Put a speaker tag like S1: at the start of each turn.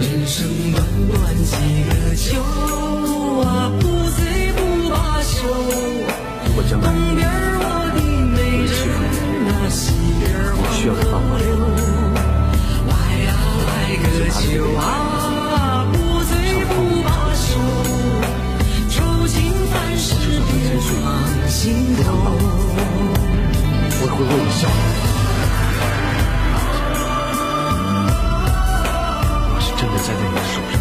S1: 人生短短几个秋啊，不醉不罢休。东边我的美人啊，西边儿
S2: 需要他帮忙。
S1: 来呀来个秋啊，不醉不罢休。愁情烦事别放心头。
S2: 我会为你效在你的手上。